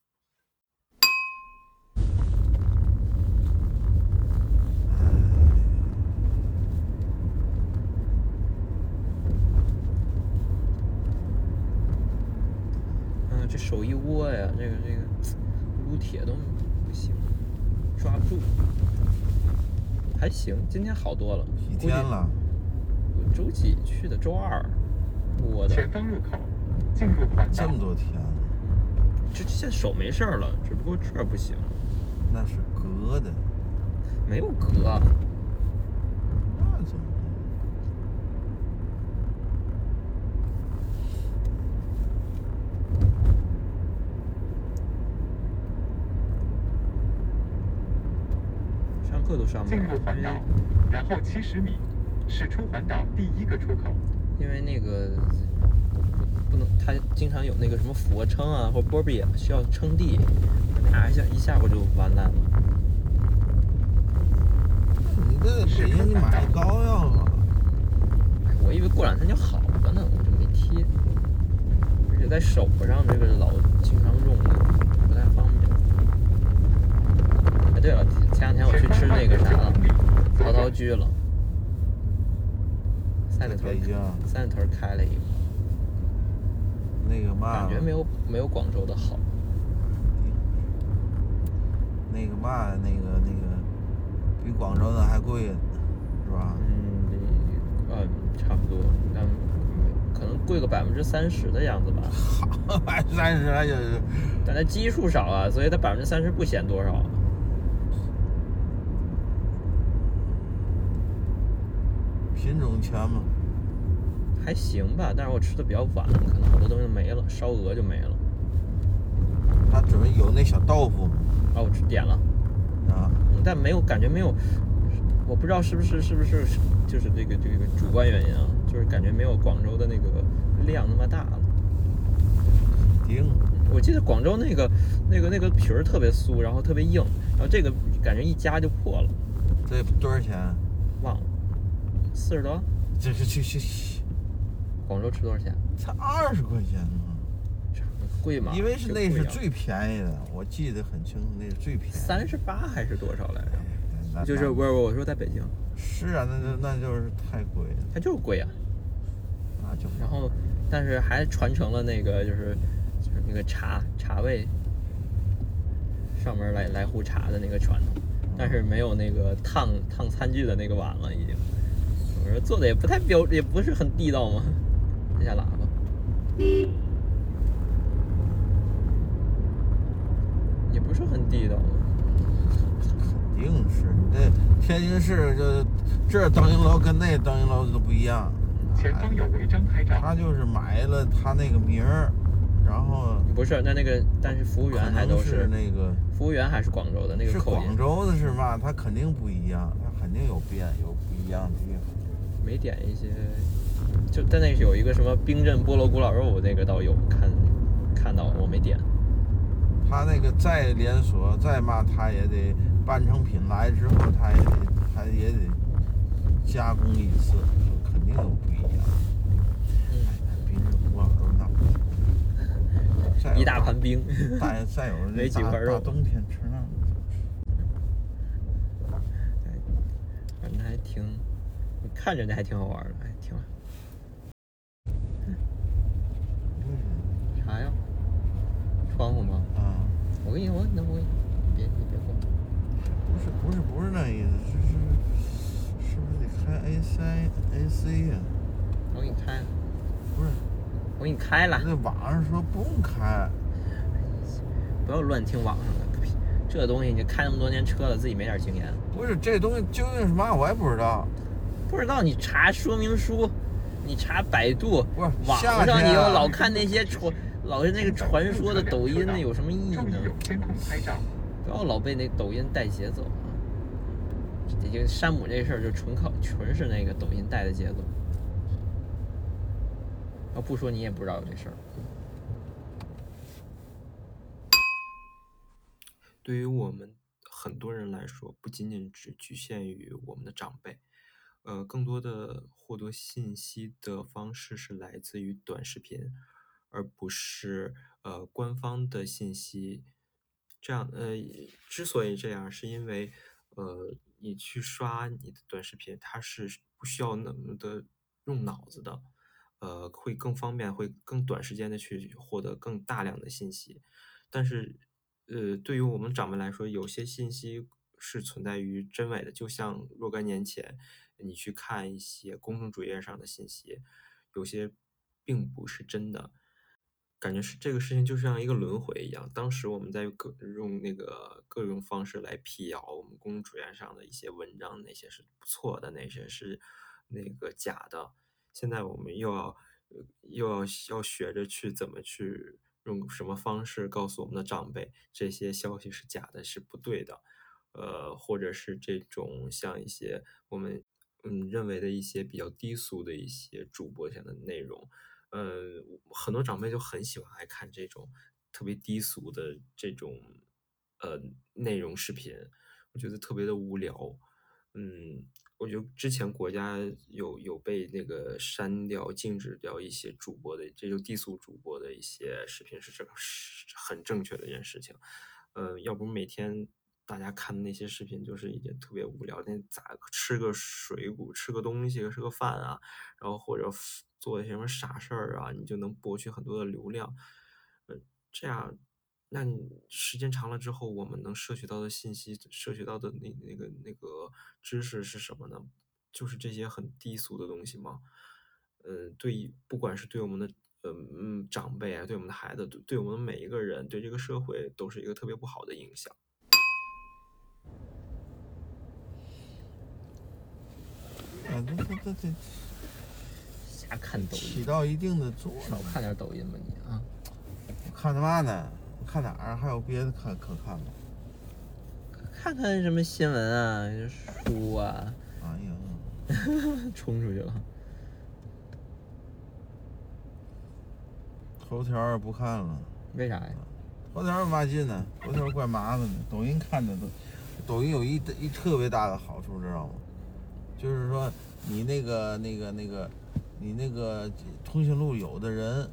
S3: 嗯，这手一握呀，这个这个撸铁都不行，抓不住。还行，今天好多了。
S2: 几天了？
S3: 我周几去的？周二。我的。
S4: 前方入口，进入环
S2: 这么多天。
S3: 这现在手没事了，只不过这不行。
S2: 那是割的。
S3: 没有割。
S2: 那怎么？
S4: 进入环岛，然后七十米是出环岛第一个出口。
S3: 因为那个不能，他经常有那个什么俯卧撑啊，或波比需要撑地，拿一下一下不就完蛋了？
S2: 你这北京你买膏药了？
S3: 我以为过两天就好了呢，我就没贴。而且在手上这个老经常用的，不太方便。哎，对了，前两天我去吃那个啥了，陶陶居了。三里屯，三里屯开了一个，
S2: 那个嘛，
S3: 感觉没有没有广州的好。
S2: 那个嘛，那个那个比广州的还贵，是吧？
S3: 嗯，嗯，差不多，但可能贵个百分之三十的样子吧。
S2: 好，百分之三十那就是，
S3: 但它基数少啊，所以它百分之三十不显多少。
S2: 品种全吗？
S3: 还行吧，但是我吃的比较晚，可能好多东西没了，烧鹅就没了。
S2: 他准备有那小豆腐。
S3: 啊，我点了。
S2: 啊。
S3: 但没有感觉没有，我不知道是不是是不是就是这个这个主观原因啊，就是感觉没有广州的那个量那么大了。
S2: 定。
S3: 我记得广州那个那个那个皮儿特别酥，然后特别硬，然后这个感觉一夹就破了。
S2: 这多少钱？
S3: 忘了。四十多，
S2: 这是去去去，
S3: 广州吃多少钱？
S2: 才二十块钱呢，
S3: 贵吗？
S2: 因为是那是最便宜的，我记得很清楚，那是最便宜。
S3: 三十八还是多少来着？就是不是我说在北京。
S2: 是啊，那就那就是太贵了。
S3: 它就是贵啊。
S2: 那就
S3: 然后，但是还传承了那个就是就是那个茶茶味上面来来壶茶的那个传统，但是没有那个烫烫餐具的那个碗了，已经。我说做的也不太标，也不是很地道嘛。按下喇叭，也不是很地道。
S2: 肯定是你这天津市这这灯影楼跟那灯影楼都不一样。
S4: 前方有违章拍照。
S2: 他就是买了他那个名儿，然后
S3: 不是那那个，但是服务员还都
S2: 是那个
S3: 服务员还是广州的那个
S2: 是广州的是嘛？他肯定不一样，他肯定有变，有不一样的地方。
S3: 没点一些，就在那有一个什么冰镇菠萝古老肉，那个倒有看，看到我没点。
S2: 他那个再连锁再嘛，他也得半成品来之后，他也得他也得加工一次，肯定有不一样。
S3: 嗯，
S2: 冰镇古老肉那，
S3: 一大盘冰，
S2: 再再有
S3: 没几块肉，
S2: 冬天吃那，
S3: 反正还挺。看着那还挺好玩的，哎，挺。啥呀？窗户吗？
S2: 啊。
S3: 我给你，我那我给你，别你别过。
S2: 不是不是不是那意思，是是是不是得开 A C A C 呀？
S3: 我给你开。
S2: 不是。
S3: 我给你开了。
S2: 那网上说不用开。
S3: 不要乱听网上的，这东西你开那么多年车了，自己没点经验？
S2: 不是，这东西究竟是嘛，我也不知道。
S3: 不知道你查说明书，你查百度，网
S2: 上
S3: 你又老看那些传，老是那个传说的抖音，那有什么意义呢？不要老被那抖音带节奏啊！这就山姆这事儿就纯靠纯是那个抖音带的节奏。要不说你也不知道有这事儿。
S1: 对于我们很多人来说，不仅仅只局限于我们的长辈，呃，更多的获得信息的方式是来自于短视频，而不是呃官方的信息。这样，呃，之所以这样，是因为，呃，你去刷你的短视频，它是不需要那么的用脑子的，呃，会更方便，会更短时间的去获得更大量的信息。但是，呃，对于我们掌门来说，有些信息是存在于真伪的，就像若干年前你去看一些公众主页上的信息，有些并不是真的。感觉是这个事情就像一个轮回一样。当时我们在各用那个各种方式来辟谣我们公众主页上的一些文章，哪些是不错的，哪些是那个假的。现在我们又要又要要学着去怎么去用什么方式告诉我们的长辈这些消息是假的，是不对的。呃，或者是这种像一些我们嗯认为的一些比较低俗的一些主播性的内容。呃，很多长辈就很喜欢爱看这种特别低俗的这种呃内容视频，我觉得特别的无聊。嗯，我觉得之前国家有有被那个删掉、禁止掉一些主播的这种低俗主播的一些视频，是这个是很正确的一件事情。呃，要不每天大家看的那些视频就是一件特别无聊，那咋吃个水果、吃个东西、吃个饭啊，然后或者。做一些什么傻事儿啊，你就能博取很多的流量，呃，这样，那你时间长了之后，我们能摄取到的信息、摄取到的那那个那个知识是什么呢？就是这些很低俗的东西吗？嗯，对，不管是对我们的呃嗯长辈啊，对我们的孩子，对我们每一个人，对这个社会，都是一个特别不好的影响。
S2: 啊，这这这这。
S3: 瞎看抖音，
S2: 起到一定的作用。
S3: 少看点抖音吧，你啊！
S2: 我看他嘛呢？看哪儿？还有别的看可看吗？
S3: 看看什么新闻啊，书啊。
S2: 哎呀，
S3: 冲出去了。
S2: 头条也不看了。
S3: 为啥呀？
S2: 头条嘛劲呢？头条怪麻烦的。抖音看的都，抖音有一一特别大的好处，知道吗？就是说你那个那个那个。你那个通讯录有的人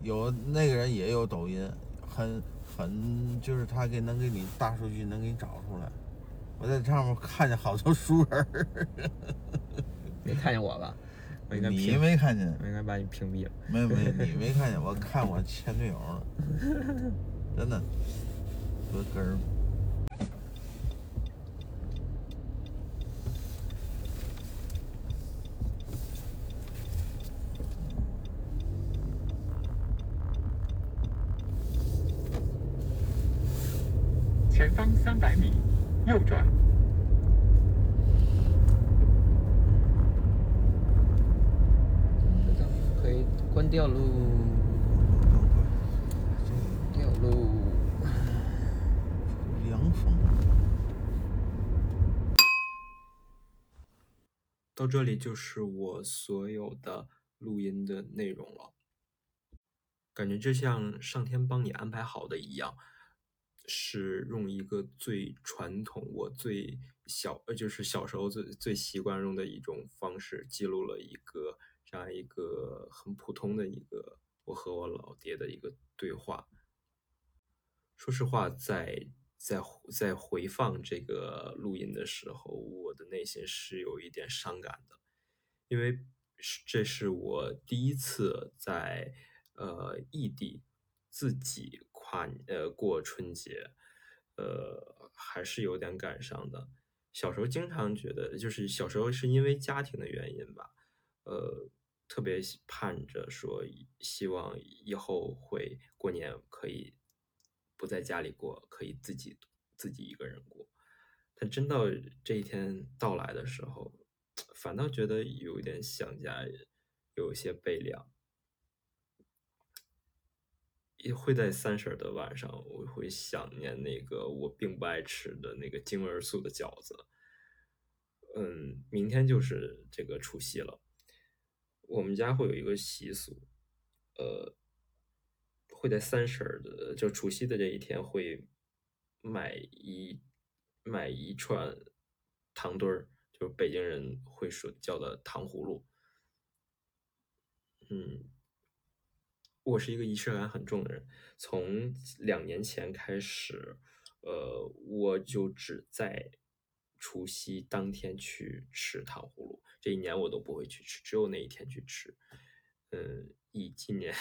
S2: 有那个人也有抖音，很很就是他给能给你大数据能给你找出来。我在上面看见好多熟人，
S3: 没看见我吧？
S2: 你没看见？
S3: 我应该把你屏蔽了。
S2: 没没，你没看见？我看我前女友了，真的，我跟。
S4: 前方三百米，右转。
S3: 可以关掉喽。掉喽。
S2: 凉风。
S1: 到这里就是我所有的录音的内容了，感觉就像上天帮你安排好的一样。是用一个最传统，我最小呃，就是小时候最最习惯用的一种方式，记录了一个这样一个很普通的一个我和我老爹的一个对话。说实话，在在在回放这个录音的时候，我的内心是有一点伤感的，因为这是我第一次在呃异地自己。跨呃过春节，呃还是有点感伤的。小时候经常觉得，就是小时候是因为家庭的原因吧，呃特别盼着说，希望以后会过年可以不在家里过，可以自己自己一个人过。但真到这一天到来的时候，反倒觉得有一点想家，有一些悲凉。也会在三十的晚上，我会想念那个我并不爱吃的那个精味素的饺子。嗯，明天就是这个除夕了，我们家会有一个习俗，呃，会在三十儿的就除夕的这一天会买一买一串糖墩儿，就是北京人会说叫的糖葫芦。嗯，我是一个仪式感很重的人，从两年前开始，呃，我就只在除夕当天去吃糖葫芦，这一年我都不会去吃，只有那一天去吃。嗯，以今年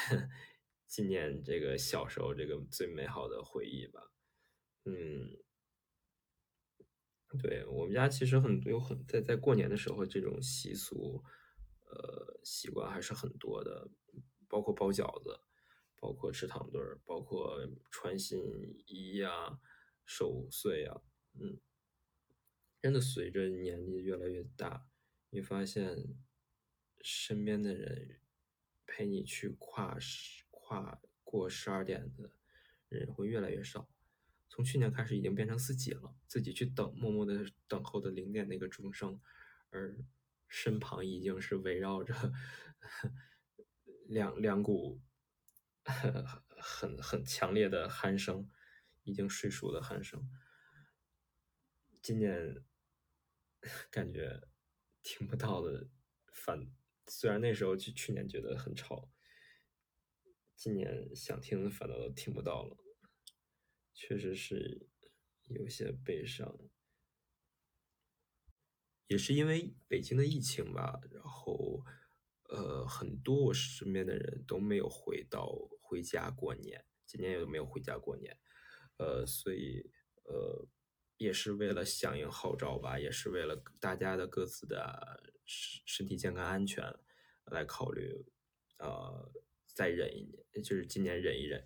S1: 纪念这个小时候这个最美好的回忆吧。嗯，对我们家其实很有很在在过年的时候这种习俗，呃，习惯还是很多的，包括包饺子，包括吃糖墩儿，包括穿新衣呀、守岁呀，嗯，真的随着年纪越来越大，你发现身边的人陪你去跨十跨过十二点的人会越来越少。从去年开始已经变成自己了，自己去等，默默的等候的零点那个钟声，而身旁已经是围绕着 两两股 很很强烈的鼾声，已经睡熟的鼾声。今年 感觉听不到的反，虽然那时候去去年觉得很吵，今年想听的反倒都听不到了。确实是有些悲伤，也是因为北京的疫情吧，然后呃，很多我身边的人都没有回到回家过年，今年也没有回家过年，呃，所以呃，也是为了响应号召吧，也是为了大家的各自的身身体健康安全来考虑，呃，再忍一年，就是今年忍一忍，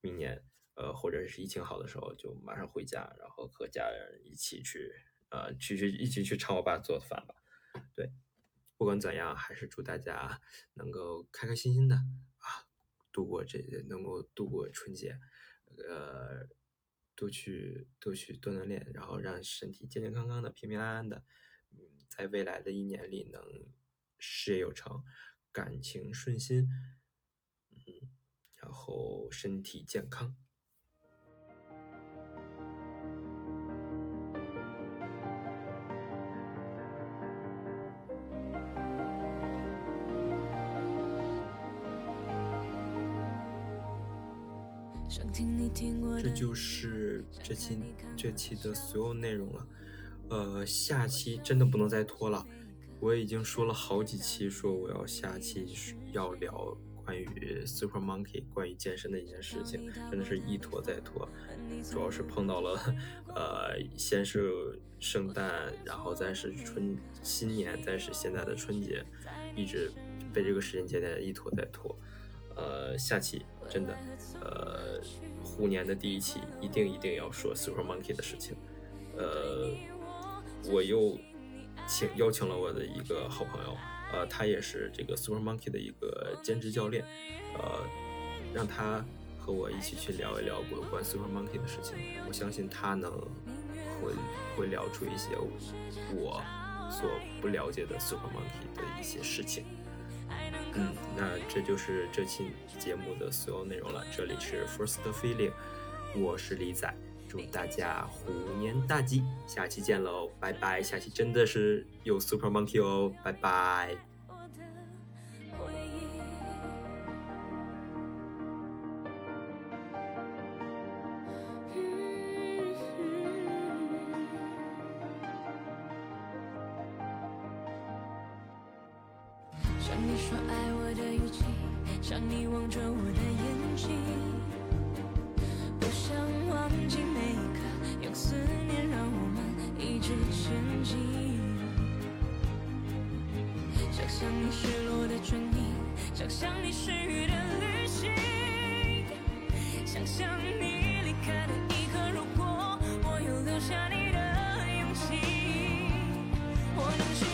S1: 明年。呃，或者是疫情好的时候，就马上回家，然后和家人一起去，呃，去去一起去尝我爸做的饭吧。对，不管怎样，还是祝大家能够开开心心的啊，度过这能够度过春节，呃，多去多去锻炼，然后让身体健健康康的、平平安安的，嗯，在未来的一年里能事业有成，感情顺心，嗯，然后身体健康。这就是这期这期的所有内容了，呃，下期真的不能再拖了。我已经说了好几期，说我要下期要聊关于 Super Monkey 关于健身的一件事情，真的是一拖再拖。主要是碰到了，呃，先是圣诞，然后再是春新年，再是现在的春节，一直被这个时间节点一拖再拖。呃，下期真的，呃，虎年的第一期一定一定要说 Super Monkey 的事情。呃，我又请邀请了我的一个好朋友，呃，他也是这个 Super Monkey 的一个兼职教练，呃，让他和我一起去聊一聊有关 Super Monkey 的事情。我相信他能会会聊出一些我所不了解的 Super Monkey 的一些事情。嗯，那这就是这期节目的所有内容了。这里是 First Feeling，我是李仔，祝大家虎年大吉，下期见喽，拜拜！下期真的是有 Super Monkey 哦，拜拜。
S5: 想象你失落的唇印，想象你失语的旅行，想象你离开的一刻，如果我有留下你的勇气。我能去。